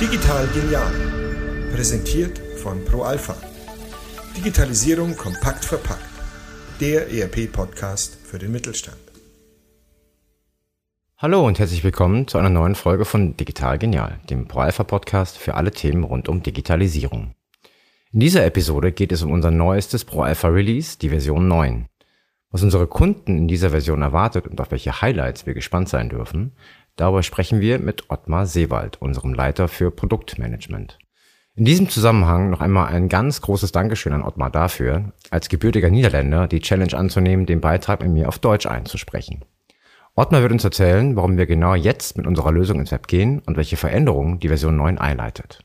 Digital genial. Präsentiert von ProAlpha. Digitalisierung kompakt verpackt. Der ERP-Podcast für den Mittelstand. Hallo und herzlich willkommen zu einer neuen Folge von Digital Genial, dem ProAlpha-Podcast für alle Themen rund um Digitalisierung. In dieser Episode geht es um unser neuestes ProAlpha-Release, die Version 9. Was unsere Kunden in dieser Version erwartet und auf welche Highlights wir gespannt sein dürfen, Darüber sprechen wir mit Ottmar Seewald, unserem Leiter für Produktmanagement. In diesem Zusammenhang noch einmal ein ganz großes Dankeschön an Ottmar dafür, als gebürtiger Niederländer die Challenge anzunehmen, den Beitrag mit mir auf Deutsch einzusprechen. Ottmar wird uns erzählen, warum wir genau jetzt mit unserer Lösung ins Web gehen und welche Veränderungen die Version 9 einleitet.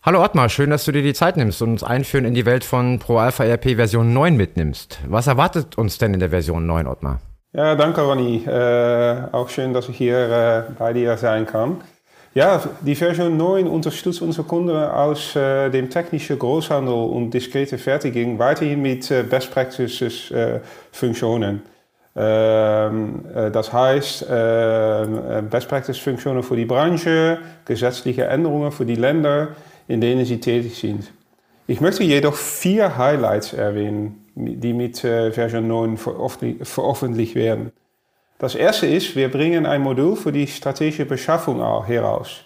Hallo Ottmar, schön, dass du dir die Zeit nimmst und uns einführen in die Welt von ProAlpha ERP Version 9 mitnimmst. Was erwartet uns denn in der Version 9, Ottmar? Ja, danke Ronny. Äh, auch schön, dass ich hier äh, bei dir sein kann. Ja, die Version 9 unterstützt unsere Kunden aus äh, dem technischen Großhandel und diskrete Fertigung weiterhin mit äh, Best Practices äh, Funktionen. Ähm, äh, das heißt, Best Practice Funktionen für die Branche, gesetzliche Änderungen für die Länder, in denen sie tätig sind. Ich möchte jedoch vier Highlights erwähnen die mit äh, Version 9 veröffentlicht werden. Das erste ist, wir bringen ein Modul für die strategische Beschaffung heraus,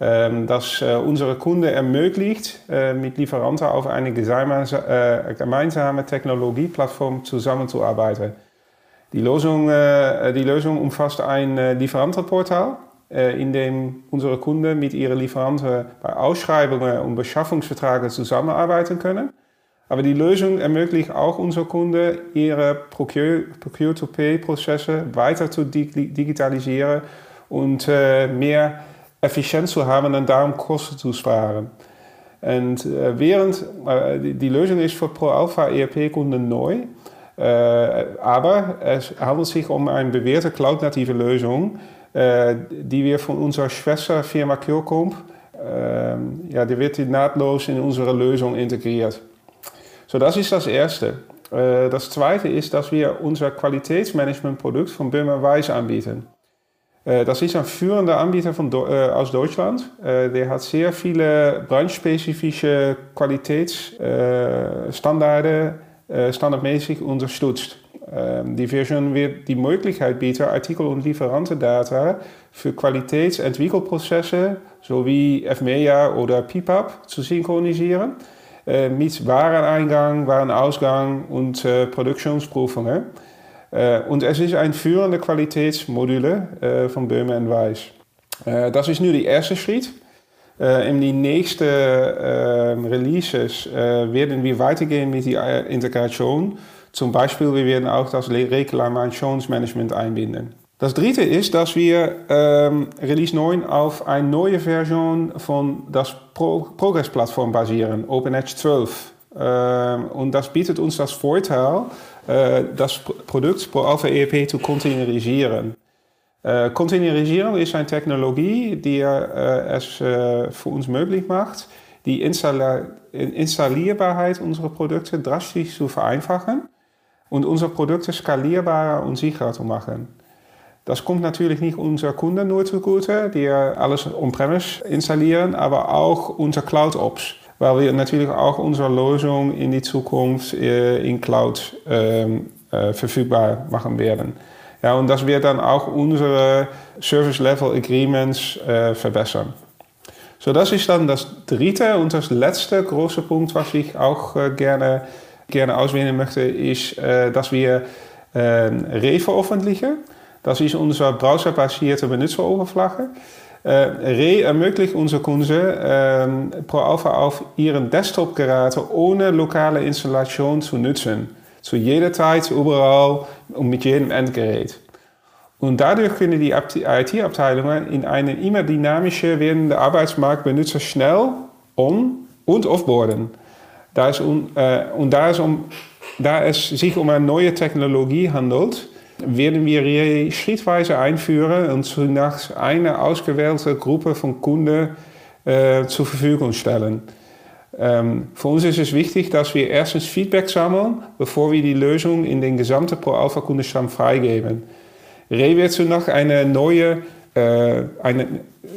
ähm, das äh, unsere Kunden ermöglicht, äh, mit Lieferanten auf eine gemeinsame Technologieplattform zusammenzuarbeiten. Die Lösung, die Lösung umfasst ein Lieferantenportal, in dem unsere Kunden mit ihren Lieferanten bei Ausschreibungen und Beschaffungsverträgen zusammenarbeiten können aber die Lösung ermöglicht auch unseren Kunden, ihre Procure-to-Pay-Prozesse weiter zu digitalisieren und äh, mehr Effizienz zu haben und darum Kosten zu sparen. Und äh, während äh, die Lösung ist für Pro-Alpha ERP-Kunden neu, äh, aber es handelt sich um eine bewährte cloud-native Lösung, äh, die wir von unserer Schwesterfirma Curcomp, äh, ja, die wird nahtlos in unsere Lösung integriert. So, das ist das Erste. Äh, das Zweite ist, dass wir unser Qualitätsmanagementprodukt von Böhmer Weiss anbieten. Äh, das ist ein führender Anbieter von, äh, aus Deutschland. der hat sehr viele branchespezifische Qualitätsstandards standardmäßig unterstützt. Ähm, die Version wird die Möglichkeit bieten, Artikel- und Lieferantendata für Qualitätsentwickelprozesse sowie FMEA oder PIPAP zu synchronisieren äh, mit Wareneingang, Warenausgang und äh, Produktionsprüfungen. Äh, und es ist ein führende Qualitätsmodule von Böhme Weiss. Das ist nu die erste Schritt. In die nächsten Releases werden wir weitergehen mit der Integration. Zum Beispiel, wir werden auch das Reklamationsmanagement einbinden. Das dritte ist, dass wir ähm, Release 9 auf eine neue Version von das Pro Progress-Plattform basieren, OpenEdge 12. Ähm, und das bietet uns das Vorteil, äh, das Produkt Pro Alpha ERP zu containerisieren. Äh, Containerisierung ist eine Technologie, die äh, es äh, für uns möglich macht, die Installierbarkeit unserer Produkte drastisch zu vereinfachen und unsere Produkte skalierbarer und sicherer zu machen. Das kommt natürlich nicht unseren Kunden nur zugute, die alles on-premise installieren, aber auch unser Cloud-Ops, weil wir natürlich auch unsere Lösung in die Zukunft äh, in Cloud ähm, äh, verfügbar machen werden. Ja, und das wird dann auch unsere Service-Level-Agreements äh, verbessern. So, das ist dann das dritte und das letzte große Punkt, was ich auch äh, gerne, gerne auswählen möchte, ist, äh, dass wir äh, re-veröffentlichen. Das ist unsere browserbasierte Benutzeroberfläche. Äh, Re ermöglicht unsere Kunden äh, Pro Alpha auf ihren Desktop-Geräten ohne lokale Installation zu nutzen. Zu jeder Zeit, überall und mit jedem Endgerät. Und dadurch können die IT-Abteilungen in einen immer dynamischer werdenden Arbeitsmarkt Benutzer schnell on- und offboarden. Da es um, äh, und da es, um, da es sich um eine neue Technologie handelt, werden wir schrittweise einführen und zunächst eine ausgewählte Gruppe von Kunden äh, zur Verfügung stellen. Ähm, für uns ist es wichtig, dass wir erstens Feedback sammeln, bevor wir die Lösung in den gesamten Pro-Alpha-Kundenstamm freigeben. Re wird so noch eine neue, äh, eine,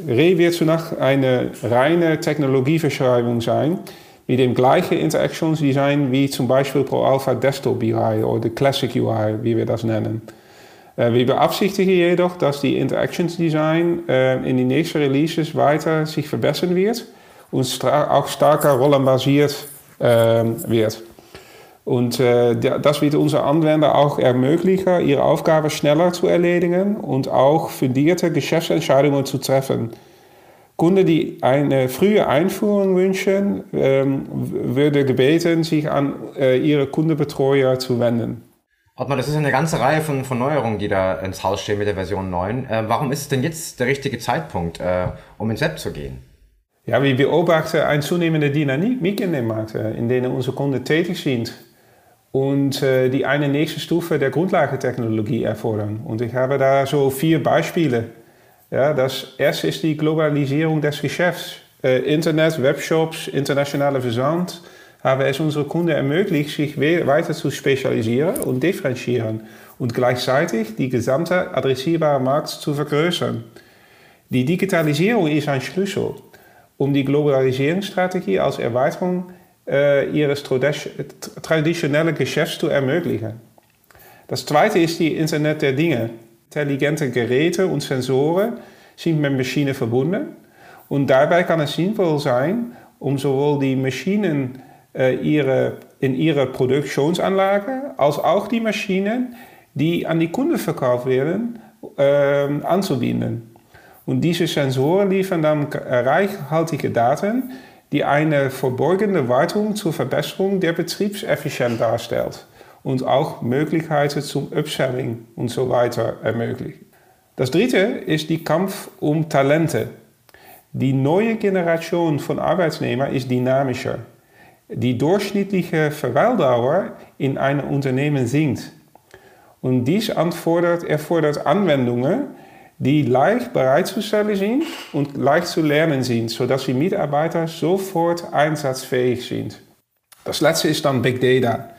wird so noch eine reine Technologieverschreibung sein, mit dem gleichen Interactions-Design wie zum Beispiel ProAlpha Desktop UI oder Classic UI, wie wir das nennen. Äh, wir beabsichtigen jedoch, dass die Interactions-Design äh, in die nächsten Releases weiter sich verbessern wird und auch stärker rollenbasiert äh, wird. Und äh, das wird unsere Anwender auch ermöglichen, ihre Aufgabe schneller zu erledigen und auch fundierte Geschäftsentscheidungen zu treffen. Kunden, die eine frühe Einführung wünschen, ähm, würde gebeten, sich an äh, ihre Kundenbetreuer zu wenden. Ottmar, das ist eine ganze Reihe von, von Neuerungen, die da ins Haus stehen mit der Version 9. Äh, warum ist es denn jetzt der richtige Zeitpunkt, äh, um ins Web zu gehen? Ja, wir beobachten eine zunehmende Dynamik in den Markt, in denen unsere Kunden tätig sind und äh, die eine nächste Stufe der Grundlagentechnologie erfordern. Und ich habe da so vier Beispiele. Ja, das erste ist die Globalisierung des Geschäfts. Äh, Internet, Webshops, internationale Versand haben es unsere Kunden ermöglicht, sich weiter zu spezialisieren und differenzieren und gleichzeitig die gesamte adressierbare Markt zu vergrößern. Die Digitalisierung ist ein Schlüssel, um die Globalisierungsstrategie als Erweiterung äh, ihres traditionellen Geschäfts zu ermöglichen. Das zweite ist die Internet der Dinge. Intelligente Geräte und Sensoren sind mit Maschinen verbunden und dabei kann es sinnvoll sein, um sowohl die Maschinen äh, ihre, in ihre Produktionsanlage als auch die Maschinen, die an die Kunden verkauft werden, äh, anzubinden. Und diese Sensoren liefern dann reichhaltige Daten, die eine verborgene Wartung zur Verbesserung der Betriebseffizienz darstellt und auch Möglichkeiten zum Upselling und so weiter ermöglicht. Das dritte ist die Kampf um Talente. Die neue Generation von Arbeitsnehmern ist dynamischer. Die durchschnittliche Verweildauer in einem Unternehmen sinkt. Und dies erfordert, erfordert Anwendungen, die leicht bereitzustellen sind und leicht zu lernen sind, sodass die Mitarbeiter sofort einsatzfähig sind. Das letzte ist dann Big Data.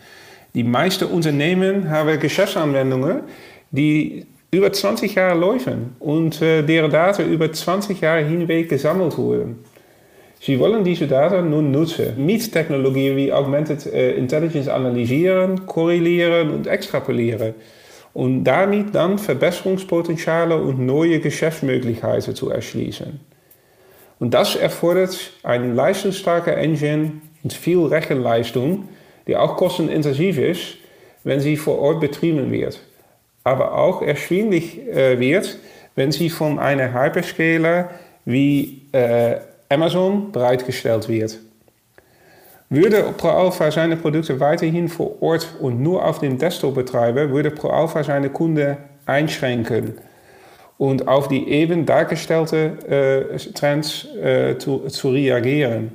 Die meisten Unternehmen haben Geschäftsanwendungen, die über 20 Jahre laufen und deren Daten über 20 Jahre hinweg gesammelt wurden. Sie wollen diese Daten nun nutzen, mit Technologien wie Augmented äh, Intelligence analysieren, korrelieren und extrapolieren und damit dann Verbesserungspotenziale und neue Geschäftsmöglichkeiten zu erschließen. Und das erfordert eine leistungsstarke Engine und viel Rechenleistung, die auch kostenintensiv ist, wenn sie vor Ort betrieben wird, aber auch erschwinglich äh, wird, wenn sie von einer Hyperscaler wie äh, Amazon bereitgestellt wird. Würde ProAlpha seine Produkte weiterhin vor Ort und nur auf dem Desktop betreiben, würde ProAlpha seine Kunden einschränken und auf die eben dargestellten äh, Trends äh, zu, zu, reagieren.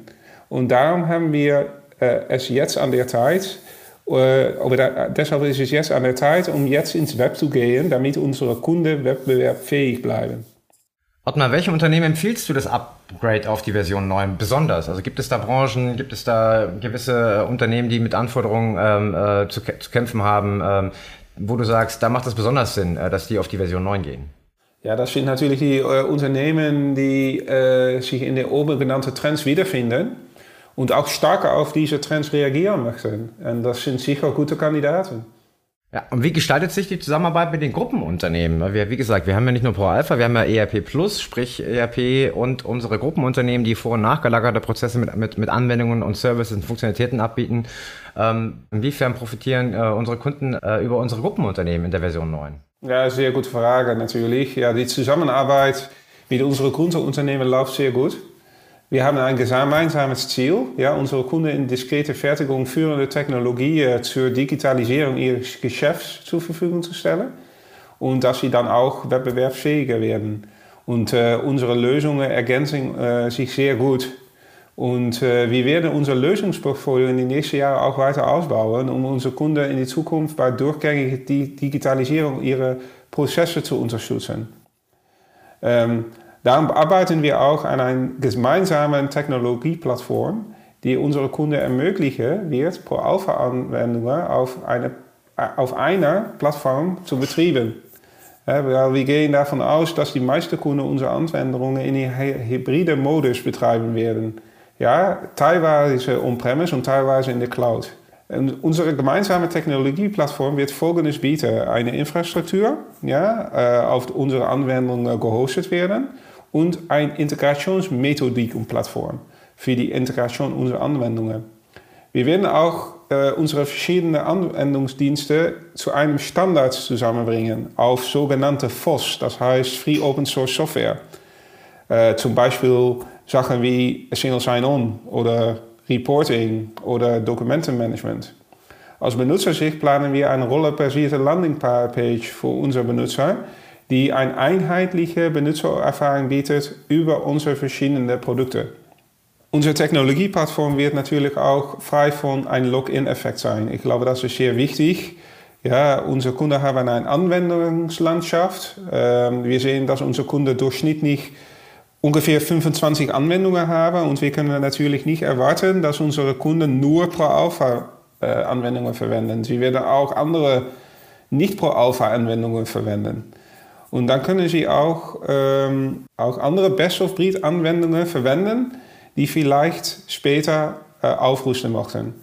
Und darum haben wir es jetzt an der Zeit, oder da, deshalb ist es jetzt an der Zeit, um jetzt ins Web zu gehen, damit unsere Kunden wettbewerbsfähig bleiben. Ottmar, welche Unternehmen empfiehlst du das Upgrade auf die Version 9 besonders? Also gibt es da Branchen, gibt es da gewisse Unternehmen, die mit Anforderungen ähm, äh, zu, zu, kämpfen haben, ähm, wo du sagst, da macht es besonders Sinn, äh, dass die auf die Version 9 gehen? Ja, das sind natürlich die äh, Unternehmen, die äh, sich in den oben genannten Trends wiederfinden und auch stärker auf diese Trends reagieren möchten. Und das sind sicher gute Kandidaten. Ja, und wie gestaltet sich die Zusammenarbeit mit den Gruppenunternehmen? Wir, wie gesagt, wir haben ja nicht nur Pro Alpha, wir haben ja ERP Plus, sprich ERP und unsere Gruppenunternehmen, die vor- und nachgelagerte Prozesse mit, mit, mit Anwendungen und Services und Funktionalitäten anbieten. Ähm, inwiefern profitieren äh, unsere Kunden äh, über unsere Gruppenunternehmen in der Version 9? Ja, sehr gute Frage natürlich. Ja, die Zusammenarbeit mit unseren Kundenunternehmen läuft sehr gut. Wir haben ein gemeinsames Ziel, ja, unsere Kunden in diskrete Fertigung führende Technologien zur Digitalisierung ihres Geschäfts zur Verfügung zu stellen und dass sie dann auch wettbewerbsfähiger werden. Und äh, unsere Lösungen ergänzen äh, sich sehr gut. Und äh, wir werden unser Lösungsportfolio in den nächsten Jahren auch weiter ausbauen, um unsere Kunden in die Zukunft bei durchgängiger Digitalisierung ihrer Prozesse zu unterstützen. Ähm, Darum arbeiten wir auch an einer gemeinsamen Technologieplattform, die unsere Kunden ermöglichen wird, Pro-Alpha-Anwendungen auf, eine, auf einer Plattform zu betreiben. wir gehen davon aus, dass die meisten Kunden unsere Anwendungen in die hybride Modus betreiben werden. Ja, teilweise on-premise und teilweise in der Cloud. Und unsere gemeinsame Technologieplattform wird Folgendes bieten. Eine Infrastruktur, ja, auf unsere Anwendungen gehostet werden und eine Integrationsmethodik und Plattform für die Integration unserer Anwendungen. Wir werden auch äh, unsere verschiedenen Anwendungsdienste zu einem Standard zusammenbringen auf sogenannte FOSS, das heißt Free Open Source Software. Äh, zum Beispiel Sachen wie Single Sign-On oder Reporting oder Dokumentenmanagement. Als Benutzersicht planen wir eine rollenbasierte Landingpage für unsere Benutzer, die eine einheitliche Benutzererfahrung bietet über unsere verschiedenen Produkte. Unsere Technologieplattform wird natürlich auch frei von einem Login-Effekt sein. Ich glaube, das ist sehr wichtig. Ja, unsere Kunden haben eine Anwendungslandschaft. Ähm, wir sehen, dass unsere Kunden durchschnittlich ungefähr 25 Anwendungen haben und wir können natürlich nicht erwarten, dass unsere Kunden nur Pro-Alpha-Anwendungen verwenden. Sie werden auch andere Nicht-Pro-Alpha-Anwendungen verwenden. Und dann können sie auch, ähm, auch andere Best-of-Breed-Anwendungen verwenden, die vielleicht später äh, aufrüsten möchten.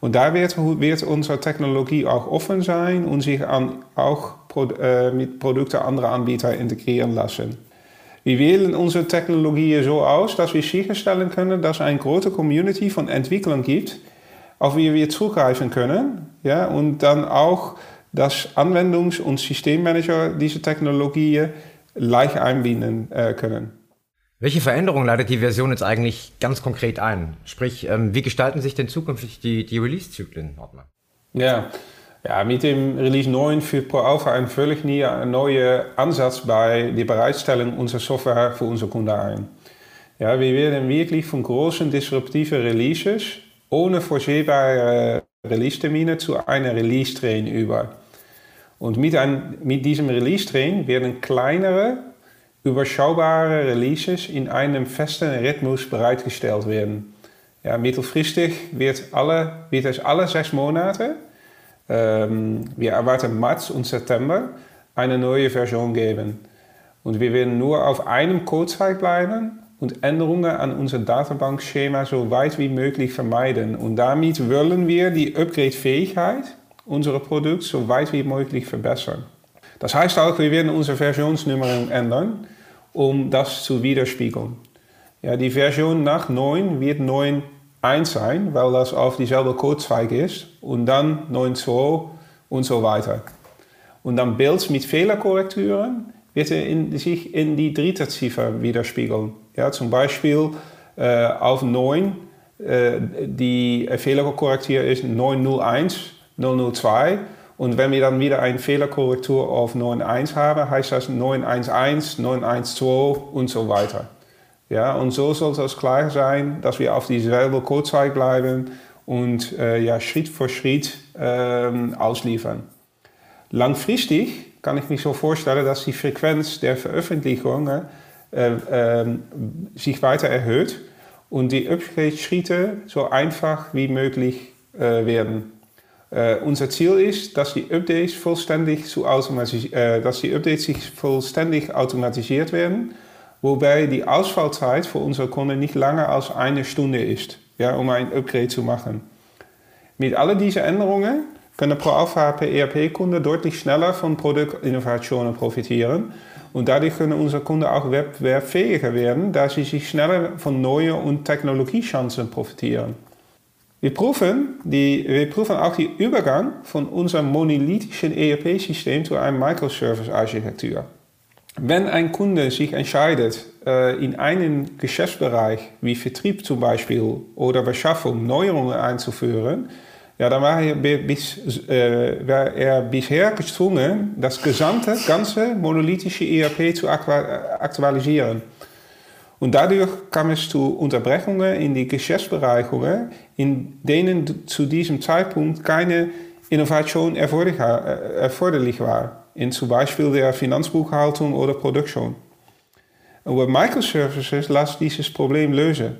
Und da wird, wird, unsere Technologie auch offen sein und sich an, auch Pro, äh, mit Produkten anderer Anbieter integrieren lassen. Wir wählen unsere Technologie so aus, dass wir sicherstellen können, dass es eine große Community von Entwicklern gibt, auf die wir zugreifen können. Ja, und dann auch, dass Anwendungs- und Systemmanager diese Technologie leicht einbinden äh, können. Welche Veränderungen leitet die Version jetzt eigentlich ganz konkret ein? Sprich, ähm, wie gestalten sich denn zukünftig die, die Release-Zyklen, Ortmann? Ja. ja, mit dem Release 9 führt ProAlpha einen völlig neuen Ansatz bei der Bereitstellung unserer Software für unsere Kunden ein. Ja, wir werden wirklich von großen disruptiven Releases ohne vorsehbare Release-Termine zu einer Release-Train über. Und mit, ein, mit diesem Release-Train werden kleinere überschaubare Releases in einem festen Rhythmus bereitgestellt werden. Ja, mittelfristig wird, alle, wird es alle sechs Monate, ähm, wir erwarten März und September, eine neue Version geben. Und wir werden nur auf einem Codezeit bleiben und Änderungen an unser Datenbankschema so weit wie möglich vermeiden. Und damit wollen wir die Upgrade-Fähigkeit unserer Produkte so weit wie möglich verbessern. Das heißt auch, wir werden unsere Versionsnummerung ändern, um das zu widerspiegeln. Ja, die Version nach 9 wird 9.1 sein, weil das auf dieselbe Codezweig ist und dann 9.2 und so weiter. Und dann Bild mit Fehlerkorrekturen wird in, sich in die dritte Ziffer widerspiegeln. Ja, zum Beispiel äh, auf 9, äh, die Fehlerkorrektur ist 901, 002 und wenn wir dann wieder eine Fehlerkorrektur auf 9.1 haben, heißt das 9.1.1, 9.1.2 und so weiter. Ja, und so soll es klar sein, dass wir auf dieselbe Codezeit bleiben und äh, ja, Schritt für Schritt ähm, ausliefern. Langfristig kann ich mir so vorstellen, dass die Frequenz der Veröffentlichungen äh, äh, sich weiter erhöht und die Upgrade-Schritte so einfach wie möglich äh, werden. Uh, unser Ziel ist, dass die Updates vollständig zu uh, dass die Updates sich vollständig automatisiert werden, wobei die Ausfallzeit für unsere Kunden nicht länger als eine Stunde ist, ja, um ein Upgrade zu machen. Mit all diesen Änderungen können ProAlpha ERP-Kunden deutlich schneller von Produktinnovationen profitieren und dadurch können unsere Kunden auch wettbewerbsfähiger werden, da sie sich schneller von neuen und Technologiechancen profitieren. Wir prüfen, die, wir prüfen auch den Übergang von unserem monolithischen ERP-System zu einer Microservice-Architektur. Wenn ein Kunde sich entscheidet, äh, in einen Geschäftsbereich wie Vertrieb zum Beispiel oder Beschaffung Neuerungen einzuführen, ja, dann war äh, er bisher gezwungen, das gesamte, ganze monolithische ERP zu aktualisieren. Und dadurch kam es zu Unterbrechungen in die Geschäftsbereiche, in denen zu diesem Zeitpunkt keine Innovation erforderlich war, in zum Beispiel der Finanzbuchhaltung oder Produktion. Aber Microservices lassen dieses Problem lösen.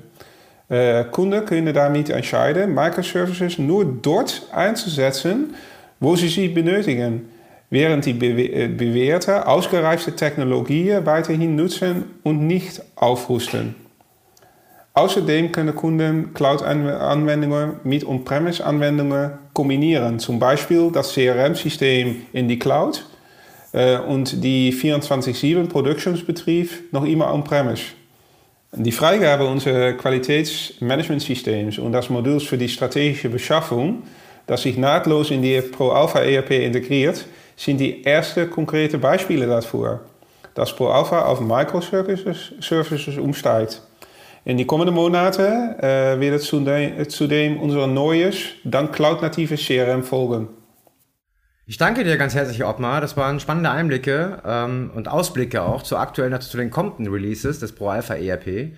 Äh, Kunden können damit entscheiden, Microservices nur dort einzusetzen, wo sie sie benötigen. während die bewährte, ausgereifte Technologien weiterhin nutzen und nicht aufrüsten. Außerdem können Kunden Cloud-Anwendungen mit On-Premise-Anwendungen kombinieren. Zum Beispiel das CRM-System in die Cloud äh, und die 24-7 Produktionsbetrieb noch immer On-Premise. Die Freigabe unseres Qualitätsmanagementsystems und das Moduls für die strategische Beschaffung, das sich nahtlos in die Pro-Alpha ERP integriert, sind die ersten konkrete Beispiele dafür, dass Pro-Alpha auf Microservices Services umsteigt. In die kommenden Monaten äh, wird zudem, zudem unser neues, dann cloud-natives CRM folgen. Ich danke dir ganz herzlich, Ottmar. Das waren spannende Einblicke ähm, und Ausblicke auch zu aktuellen, zu den kommenden Releases des Pro Alpha ERP.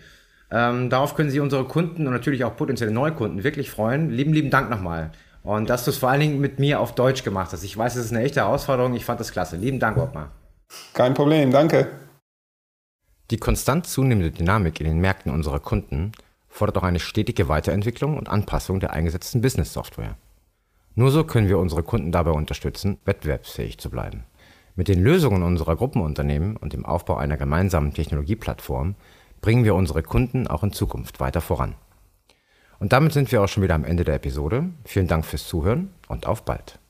Ähm, darauf können Sie unsere Kunden und natürlich auch potenzielle Neukunden wirklich freuen. Lieben, lieben Dank nochmal. Und dass du es vor allen Dingen mit mir auf Deutsch gemacht hast. Ich weiß, es ist eine echte Herausforderung. Ich fand das klasse. Lieben Dank, Ottmar. Kein Problem, danke. Die konstant zunehmende Dynamik in den Märkten unserer Kunden fordert auch eine stetige Weiterentwicklung und Anpassung der eingesetzten Business-Software. Nur so können wir unsere Kunden dabei unterstützen, wettbewerbsfähig zu bleiben. Mit den Lösungen unserer Gruppenunternehmen und dem Aufbau einer gemeinsamen Technologieplattform bringen wir unsere Kunden auch in Zukunft weiter voran. Und damit sind wir auch schon wieder am Ende der Episode. Vielen Dank fürs Zuhören und auf bald.